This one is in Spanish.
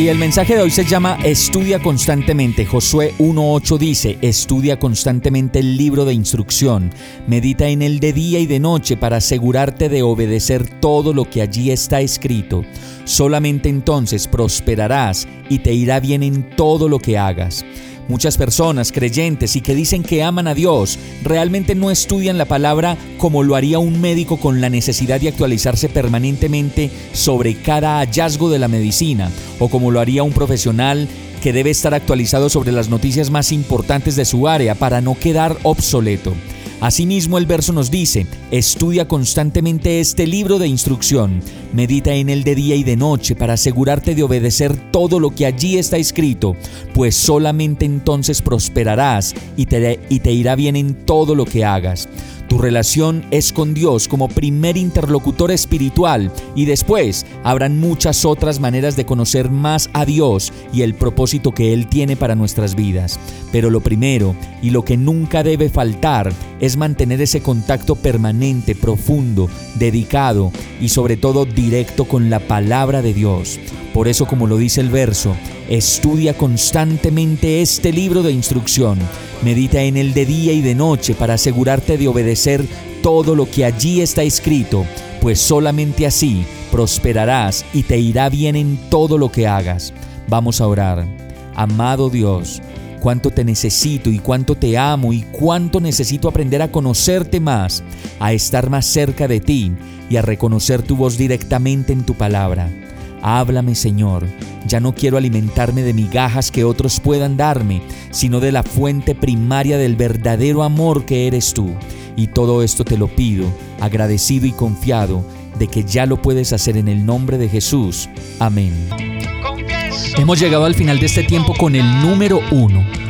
Y el mensaje de hoy se llama Estudia constantemente. Josué 1.8 dice, estudia constantemente el libro de instrucción, medita en él de día y de noche para asegurarte de obedecer todo lo que allí está escrito. Solamente entonces prosperarás y te irá bien en todo lo que hagas. Muchas personas creyentes y que dicen que aman a Dios realmente no estudian la palabra como lo haría un médico con la necesidad de actualizarse permanentemente sobre cada hallazgo de la medicina o como lo haría un profesional que debe estar actualizado sobre las noticias más importantes de su área para no quedar obsoleto. Asimismo, el verso nos dice, estudia constantemente este libro de instrucción, medita en él de día y de noche para asegurarte de obedecer todo lo que allí está escrito, pues solamente entonces prosperarás y te, irá bien en todo lo que hagas. Tu relación es con Dios como primer interlocutor espiritual y después habrán muchas otras maneras de conocer más a Dios y el propósito que Él tiene para nuestras vidas. Pero lo primero y lo que nunca debe faltar es mantener ese contacto permanente, profundo, dedicado y sobre todo directo con la palabra de Dios. Por eso, como lo dice el verso, estudia constantemente este libro de instrucción, medita en él de día y de noche para asegurarte de obedecer todo lo que allí está escrito, pues solamente así prosperarás y te irá bien en todo lo que hagas. Vamos a orar. Amado Dios, cuánto te necesito y cuánto te amo y cuánto necesito aprender a conocerte más, a estar más cerca de ti y a reconocer tu voz directamente en tu palabra. Háblame, Señor. Ya no quiero alimentarme de migajas que otros puedan darme, sino de la fuente primaria del verdadero amor que eres tú. Y todo esto te lo pido, agradecido y confiado de que ya lo puedes hacer en el nombre de Jesús. Amén. Hemos llegado al final de este tiempo con el número uno.